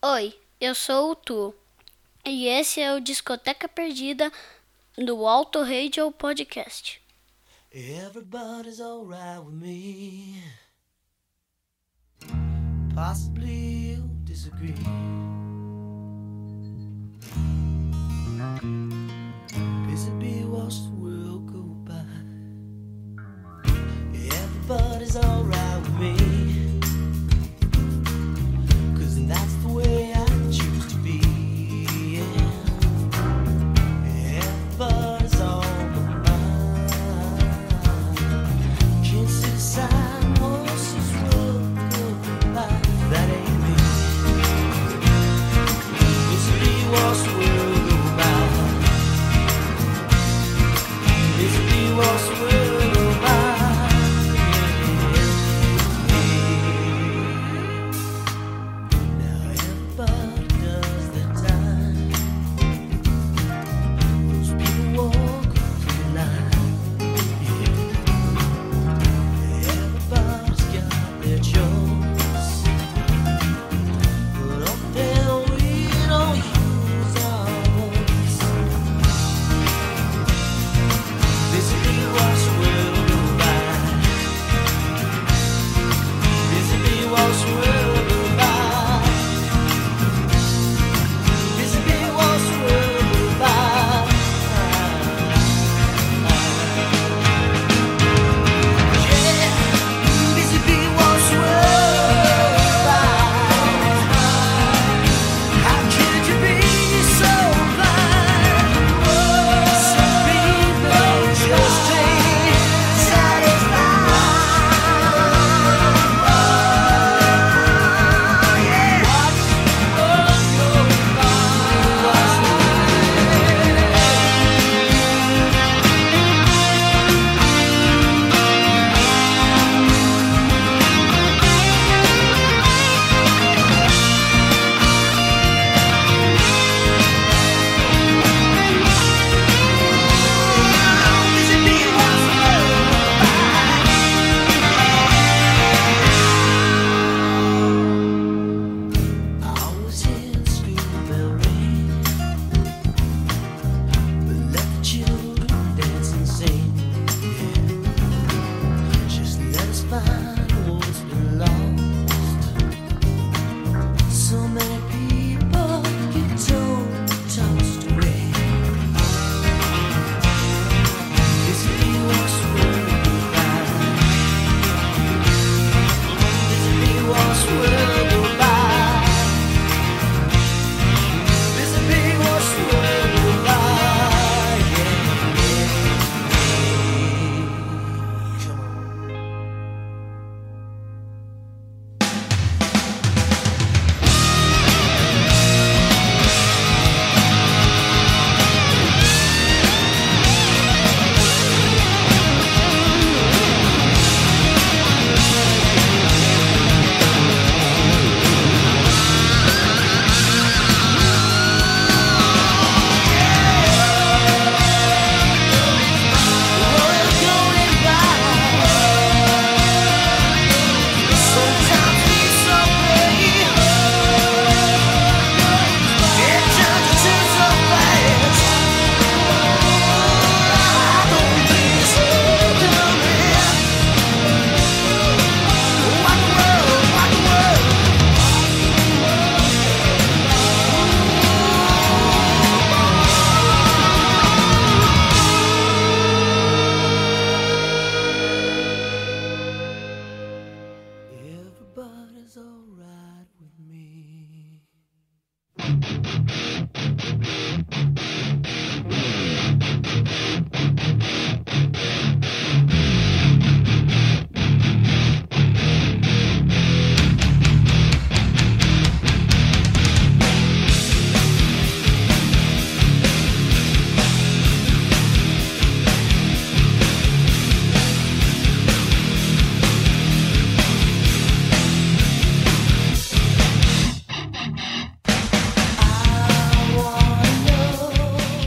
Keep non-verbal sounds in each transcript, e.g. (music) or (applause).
Oi, eu sou o Tu e esse é o Discoteca Perdida do Alto Radio Podcast. Everybody's alright with me. Possibly you disagree. Busy watch the world go by. Everybody's alright.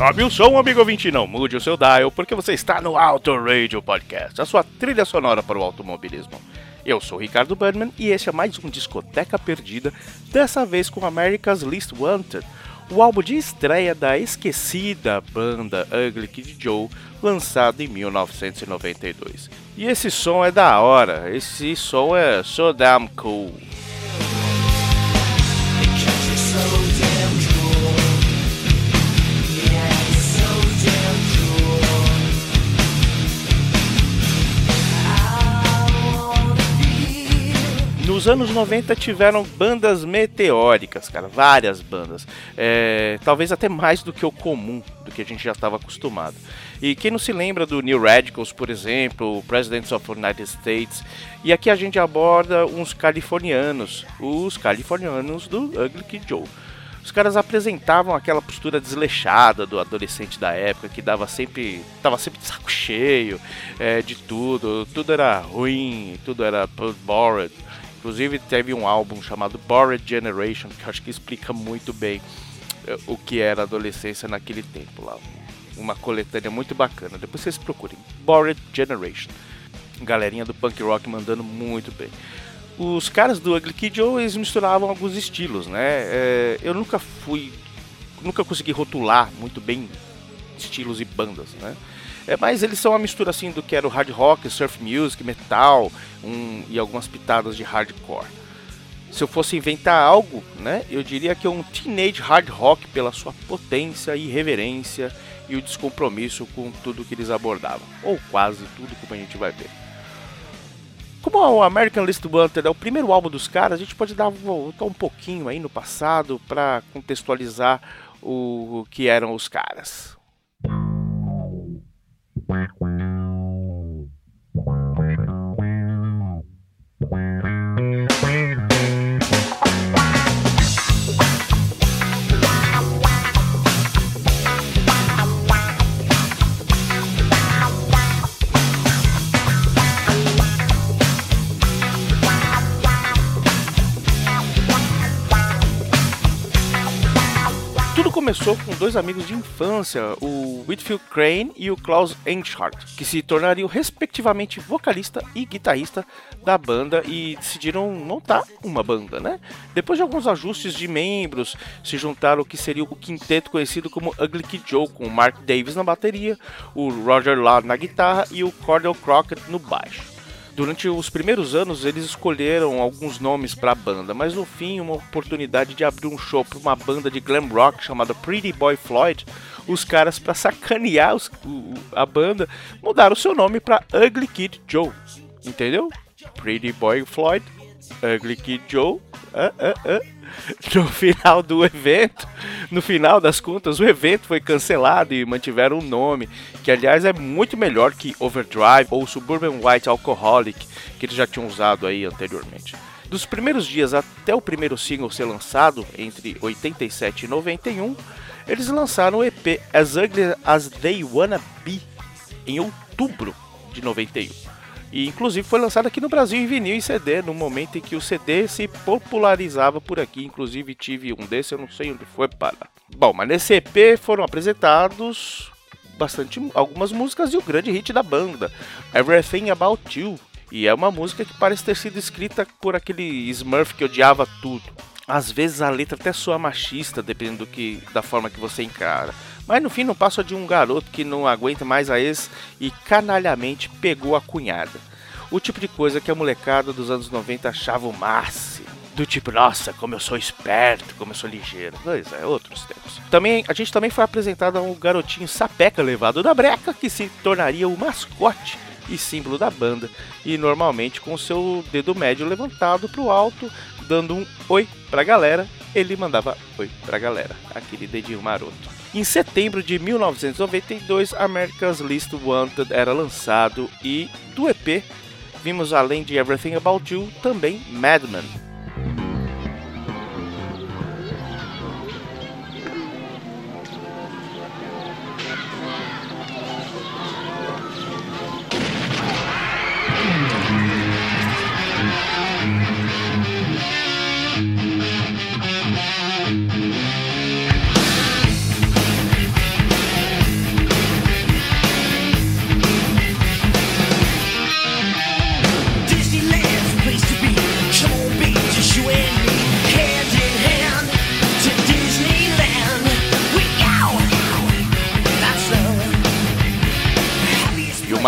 Sobe o som, amigo ouvinte, não mude o seu dial, porque você está no Auto Radio Podcast, a sua trilha sonora para o automobilismo. Eu sou Ricardo Burnman e este é mais um Discoteca Perdida, dessa vez com America's Least Wanted, o álbum de estreia da esquecida banda Ugly Kid Joe, lançado em 1992. E esse som é da hora, esse som é so damn cool. Nos anos 90 tiveram bandas meteóricas, cara, várias bandas. É, talvez até mais do que o comum, do que a gente já estava acostumado. E quem não se lembra do New Radicals, por exemplo, Presidents of the United States, e aqui a gente aborda uns californianos, os californianos do Ugly Kid Joe. Os caras apresentavam aquela postura desleixada do adolescente da época que dava sempre, tava sempre de saco cheio é, de tudo, tudo era ruim, tudo era bored. Inclusive teve um álbum chamado Bored Generation que acho que explica muito bem é, o que era adolescência naquele tempo lá. Uma coletânea muito bacana. Depois vocês procurem. Bored Generation. Galerinha do punk rock mandando muito bem os caras do Ugly Kid Joe eles misturavam alguns estilos, né? É, eu nunca fui, nunca consegui rotular muito bem estilos e bandas, né? É, mas eles são uma mistura assim do que era o hard rock, surf music, metal um, e algumas pitadas de hardcore. Se eu fosse inventar algo, né, eu diria que é um teenage hard rock pela sua potência, irreverência e o descompromisso com tudo que eles abordavam, ou quase tudo, como a gente vai ver. Como o American List Wanted é o primeiro álbum dos caras, a gente pode dar voltar um pouquinho aí no passado para contextualizar o que eram os caras. quack, quack. Começou com dois amigos de infância, o Whitfield Crane e o Klaus Enschardt, que se tornariam respectivamente vocalista e guitarrista da banda e decidiram montar uma banda, né? Depois de alguns ajustes de membros, se juntaram o que seria o quinteto conhecido como Ugly Kid Joe, com o Mark Davis na bateria, o Roger Law na guitarra e o Cordell Crockett no baixo. Durante os primeiros anos, eles escolheram alguns nomes para a banda, mas no fim, uma oportunidade de abrir um show para uma banda de glam rock chamada Pretty Boy Floyd, os caras, para sacanear os, o, a banda, mudaram seu nome para Ugly Kid Joe. Entendeu? Pretty Boy Floyd, Ugly Kid Joe. Uh, uh, uh. (laughs) no final do evento, no final das contas, o evento foi cancelado e mantiveram um nome, que aliás é muito melhor que Overdrive ou Suburban White Alcoholic, que eles já tinham usado aí anteriormente. Dos primeiros dias até o primeiro single ser lançado, entre 87 e 91, eles lançaram o EP As Ugly As They Wanna Be em outubro de 91. E inclusive foi lançado aqui no Brasil em vinil e CD, no momento em que o CD se popularizava por aqui. Inclusive tive um desse, eu não sei onde foi para. Bom, mas nesse EP foram apresentados bastante algumas músicas e o grande hit da banda, Everything About You. E é uma música que parece ter sido escrita por aquele Smurf que odiava tudo. Às vezes a letra até soa machista, dependendo do que, da forma que você encara. Mas no fim não passa de um garoto que não aguenta mais a ex e canalhamente pegou a cunhada. O tipo de coisa que a molecada dos anos 90 achava o máximo. Do tipo, nossa, como eu sou esperto, como eu sou ligeiro. Pois é, outros tempos. Também, a gente também foi apresentado a um garotinho sapeca levado da breca que se tornaria o mascote e símbolo da banda, e normalmente com seu dedo médio levantado para o alto, dando um oi pra galera, ele mandava oi pra galera, aquele dedinho maroto. Em setembro de 1992, America's List Wanted era lançado e do EP vimos além de Everything About You também Madman,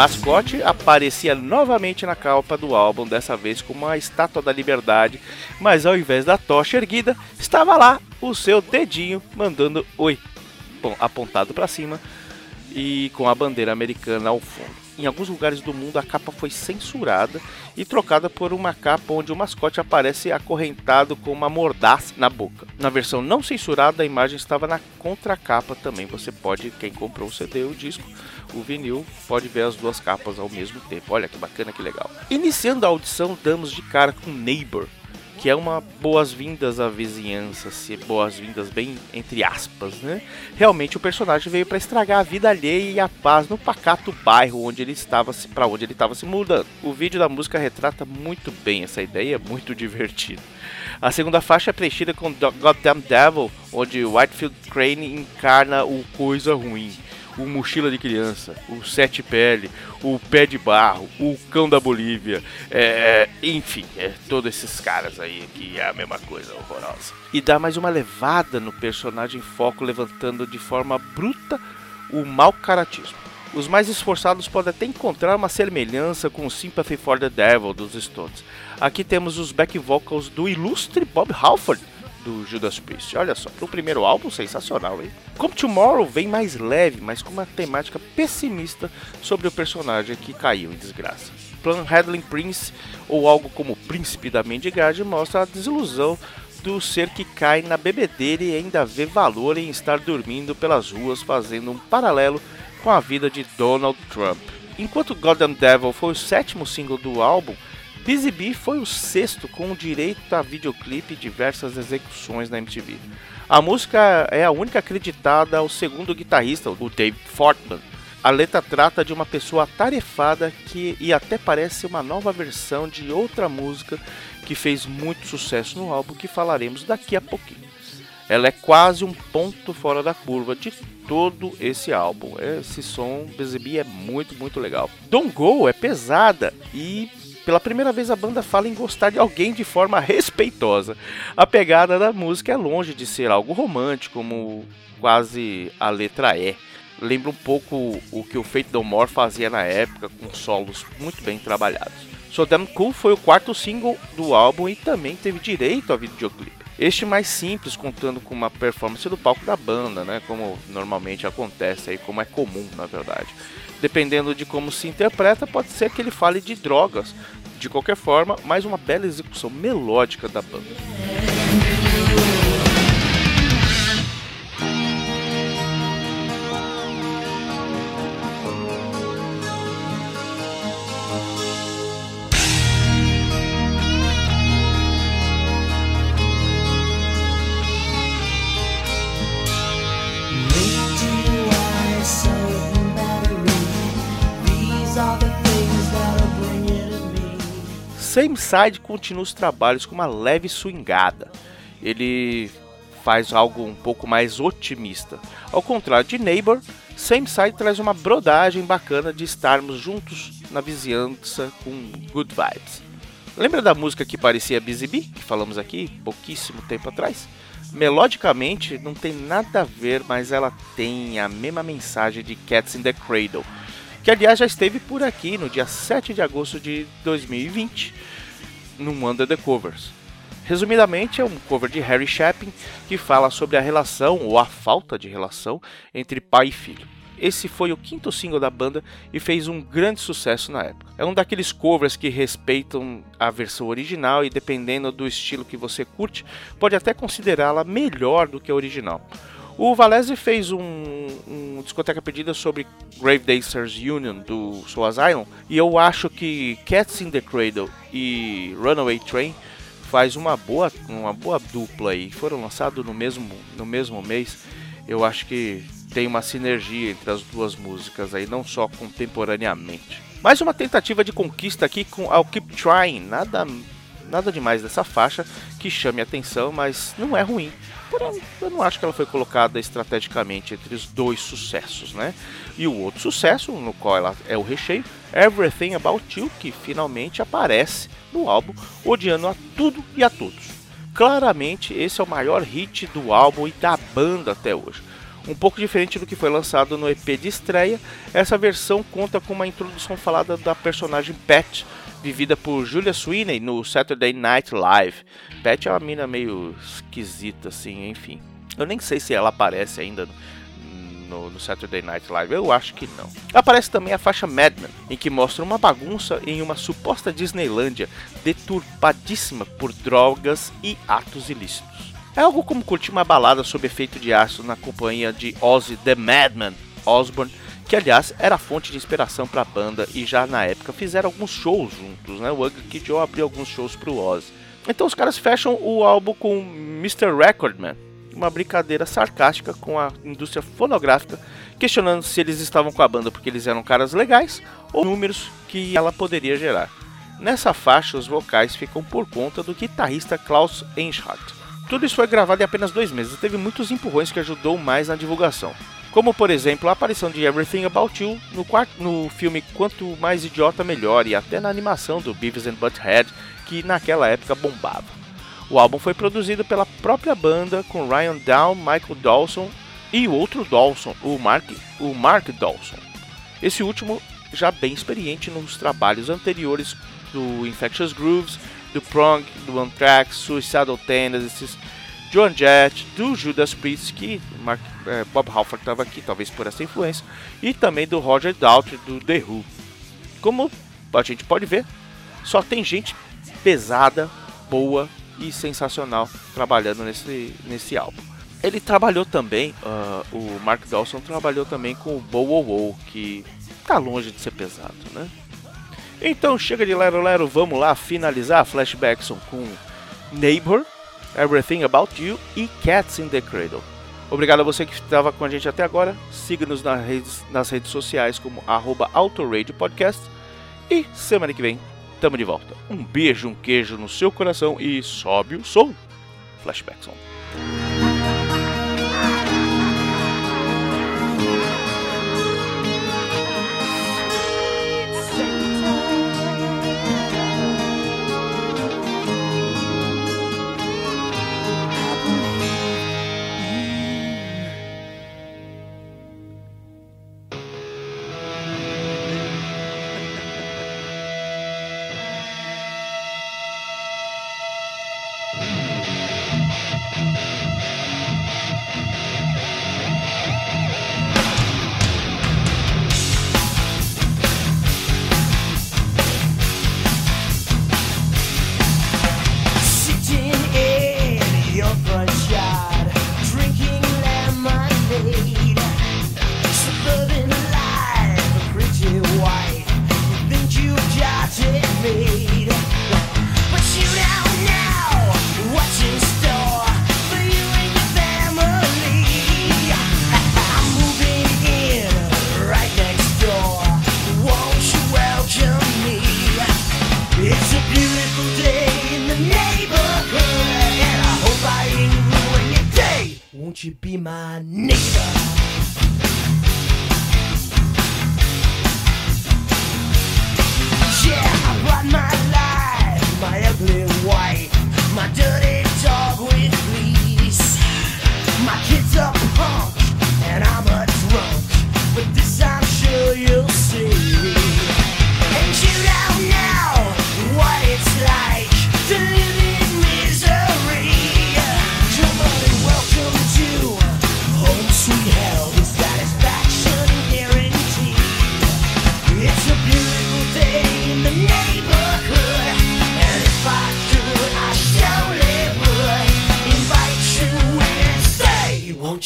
mascote aparecia novamente na capa do álbum, dessa vez com uma estátua da liberdade, mas ao invés da tocha erguida, estava lá o seu dedinho mandando oi, bom, apontado para cima e com a bandeira americana ao fundo. Em alguns lugares do mundo a capa foi censurada e trocada por uma capa onde o mascote aparece acorrentado com uma mordaça na boca. Na versão não censurada, a imagem estava na contracapa também. Você pode, quem comprou o CD, o disco, o vinil, pode ver as duas capas ao mesmo tempo. Olha que bacana, que legal. Iniciando a audição, damos de cara com Neighbor, que é uma boas-vindas à vizinhança, se boas-vindas bem entre aspas, né? Realmente o personagem veio para estragar a vida alheia e a paz no pacato bairro onde ele estava para onde ele estava se mudando. O vídeo da música retrata muito bem essa ideia, muito (laughs) divertido. A segunda faixa é preenchida com Goddamn Devil, onde Whitefield Crane encarna o coisa ruim o Mochila de Criança, o Sete Pele, o Pé de Barro, o Cão da Bolívia, é, enfim, é, todos esses caras aí que é a mesma coisa horrorosa. E dá mais uma levada no personagem foco, levantando de forma bruta o mau caratismo. Os mais esforçados podem até encontrar uma semelhança com o Sympathy for the Devil dos Stones. Aqui temos os back vocals do ilustre Bob Halford, do Judas Priest. Olha só, o primeiro álbum, sensacional, hein? Como Tomorrow vem mais leve, mas com uma temática pessimista sobre o personagem que caiu em desgraça. Plan Handling Prince, ou algo como Príncipe da Mendigade, mostra a desilusão do ser que cai na bebedeira e ainda vê valor em estar dormindo pelas ruas, fazendo um paralelo com a vida de Donald Trump. Enquanto Goddamn Devil foi o sétimo single do álbum, Busy Bee foi o sexto com direito a videoclipe e diversas execuções na MTV. A música é a única acreditada ao segundo guitarrista, o Dave Fortman. A letra trata de uma pessoa atarefada que e até parece uma nova versão de outra música que fez muito sucesso no álbum que falaremos daqui a pouquinho. Ela é quase um ponto fora da curva de todo esse álbum. Esse som Busy Bee é muito, muito legal. Don't Go é pesada e pela primeira vez a banda fala em gostar de alguém de forma respeitosa. A pegada da música é longe de ser algo romântico, como quase a letra E. Lembra um pouco o que o Fate No More fazia na época, com solos muito bem trabalhados. So Damn Cool foi o quarto single do álbum e também teve direito a videoclipe. Este mais simples, contando com uma performance do palco da banda, né, como normalmente acontece aí, como é comum na verdade. Dependendo de como se interpreta, pode ser que ele fale de drogas. De qualquer forma, mais uma bela execução melódica da banda. Same Side continua os trabalhos com uma leve swingada. Ele faz algo um pouco mais otimista. Ao contrário de Neighbor, Same Side traz uma brodagem bacana de estarmos juntos na vizinhança com good vibes. Lembra da música que parecia Busy Bee, que falamos aqui pouquíssimo tempo atrás? Melodicamente não tem nada a ver, mas ela tem a mesma mensagem de Cats in the Cradle que aliás já esteve por aqui no dia 7 de agosto de 2020, no Under the Covers. Resumidamente, é um cover de Harry Chapin que fala sobre a relação ou a falta de relação entre pai e filho. Esse foi o quinto single da banda e fez um grande sucesso na época. É um daqueles covers que respeitam a versão original e, dependendo do estilo que você curte, pode até considerá-la melhor do que a original. O Valese fez um, um discoteca pedida sobre Grave Dancers Union do Soul Asylum e eu acho que Cats in the Cradle e Runaway Train faz uma boa, uma boa dupla aí. Foram lançados no mesmo, no mesmo mês. Eu acho que tem uma sinergia entre as duas músicas aí, não só contemporaneamente. Mais uma tentativa de conquista aqui com I'll Keep Trying. Nada, nada demais dessa faixa que chame atenção, mas não é ruim porém eu não acho que ela foi colocada estrategicamente entre os dois sucessos, né? E o outro sucesso, no qual ela é o recheio, Everything About You, que finalmente aparece no álbum, odiando a tudo e a todos. Claramente, esse é o maior hit do álbum e da banda até hoje. Um pouco diferente do que foi lançado no EP de estreia, essa versão conta com uma introdução falada da personagem Pat, vivida por Julia Sweeney no Saturday Night Live. Pat é uma mina meio esquisita, assim, enfim. Eu nem sei se ela aparece ainda no, no, Saturday Night Live, eu acho que não. Aparece também a faixa Madman, em que mostra uma bagunça em uma suposta Disneylândia deturpadíssima por drogas e atos ilícitos. É algo como curtir uma balada sob efeito de ácido na companhia de Ozzy the Madman Osbourne, que aliás era fonte de inspiração para a banda e já na época fizeram alguns shows juntos, né? O Ugly Kid Joe abriu alguns shows para o Ozzy. Então os caras fecham o álbum com Mr. Recordman, uma brincadeira sarcástica com a indústria fonográfica, questionando se eles estavam com a banda porque eles eram caras legais ou números que ela poderia gerar. Nessa faixa, os vocais ficam por conta do guitarrista Klaus Enschardt. Tudo isso foi gravado em apenas dois meses e teve muitos empurrões que ajudou mais na divulgação. Como, por exemplo, a aparição de Everything About You no, no filme Quanto Mais Idiota Melhor e até na animação do Beavis and Butthead, que naquela época bombava. O álbum foi produzido pela própria banda com Ryan Down, Michael Dawson e o outro Dawson, o Mark, o Mark Dawson. Esse último já bem experiente nos trabalhos anteriores do Infectious Grooves do Prong, do Anthrax, Suicidal Tendencies, Joan Jett, do Judas Priest, que Mark, é, Bob Halford estava aqui, talvez por essa influência, e também do Roger Daltrey, do The Who. Como a gente pode ver, só tem gente pesada, boa e sensacional trabalhando nesse, nesse álbum. Ele trabalhou também, uh, o Mark Dawson trabalhou também com o Bow Wow Wow, que tá longe de ser pesado, né? Então chega de Lero Lero, vamos lá finalizar Flashbackson com Neighbor, Everything About You e Cats in the Cradle. Obrigado a você que estava com a gente até agora. Siga-nos nas redes, nas redes sociais como arroba Podcast. E semana que vem, tamo de volta. Um beijo, um queijo no seu coração e sobe o som. Flashbackson.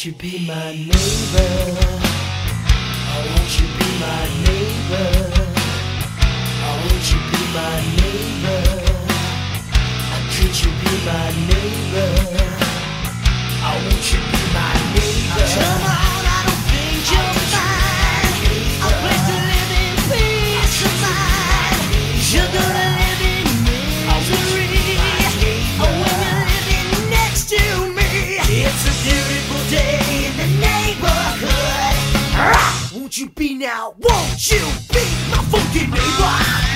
you be my neighbor? Oh, won't you be my neighbor? Oh, won't you be my neighbor? Oh, could you be my neighbor? Oh, won't you be my neighbor? Won't you be now, won't you be my funky neighbor?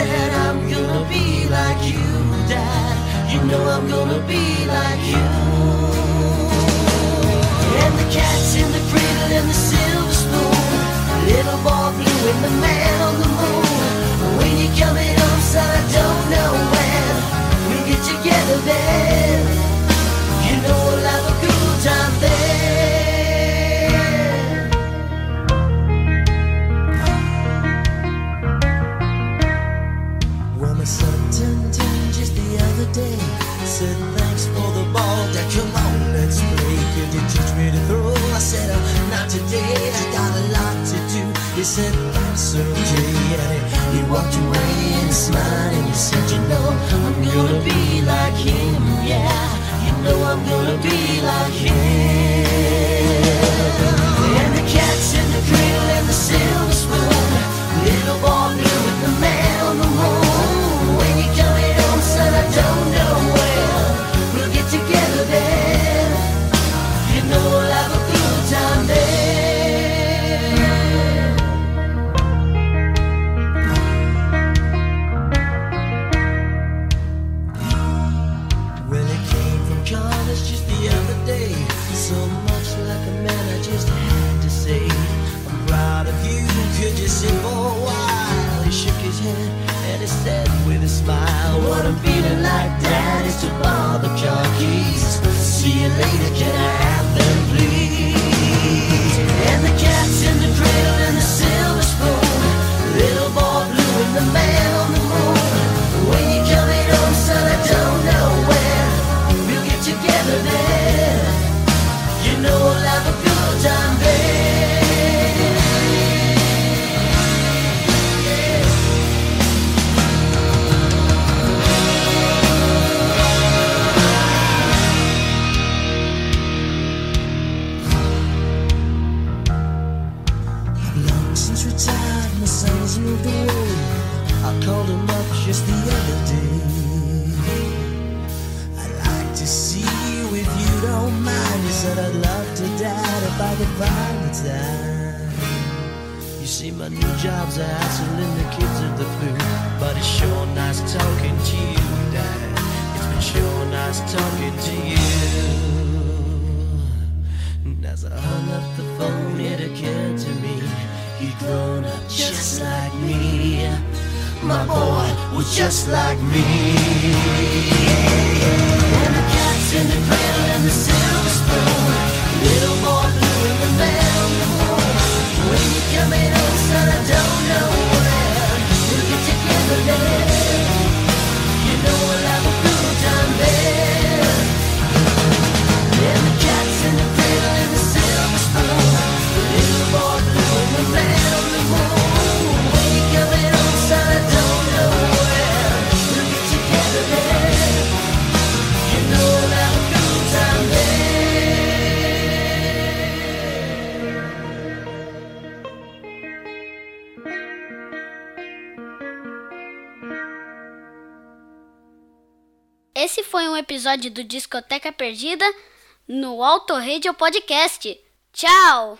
said I'm gonna be like you, Dad. You know I'm gonna be like you. And the cat's in the cradle and the silver spoon. Little boy blue in the man. He said, I'm surgery. Yeah. He walked away and smiled and he said, You know, I'm your my boy was just like me. And the cat's in the foi um episódio do Discoteca Perdida no Auto Radio Podcast. Tchau!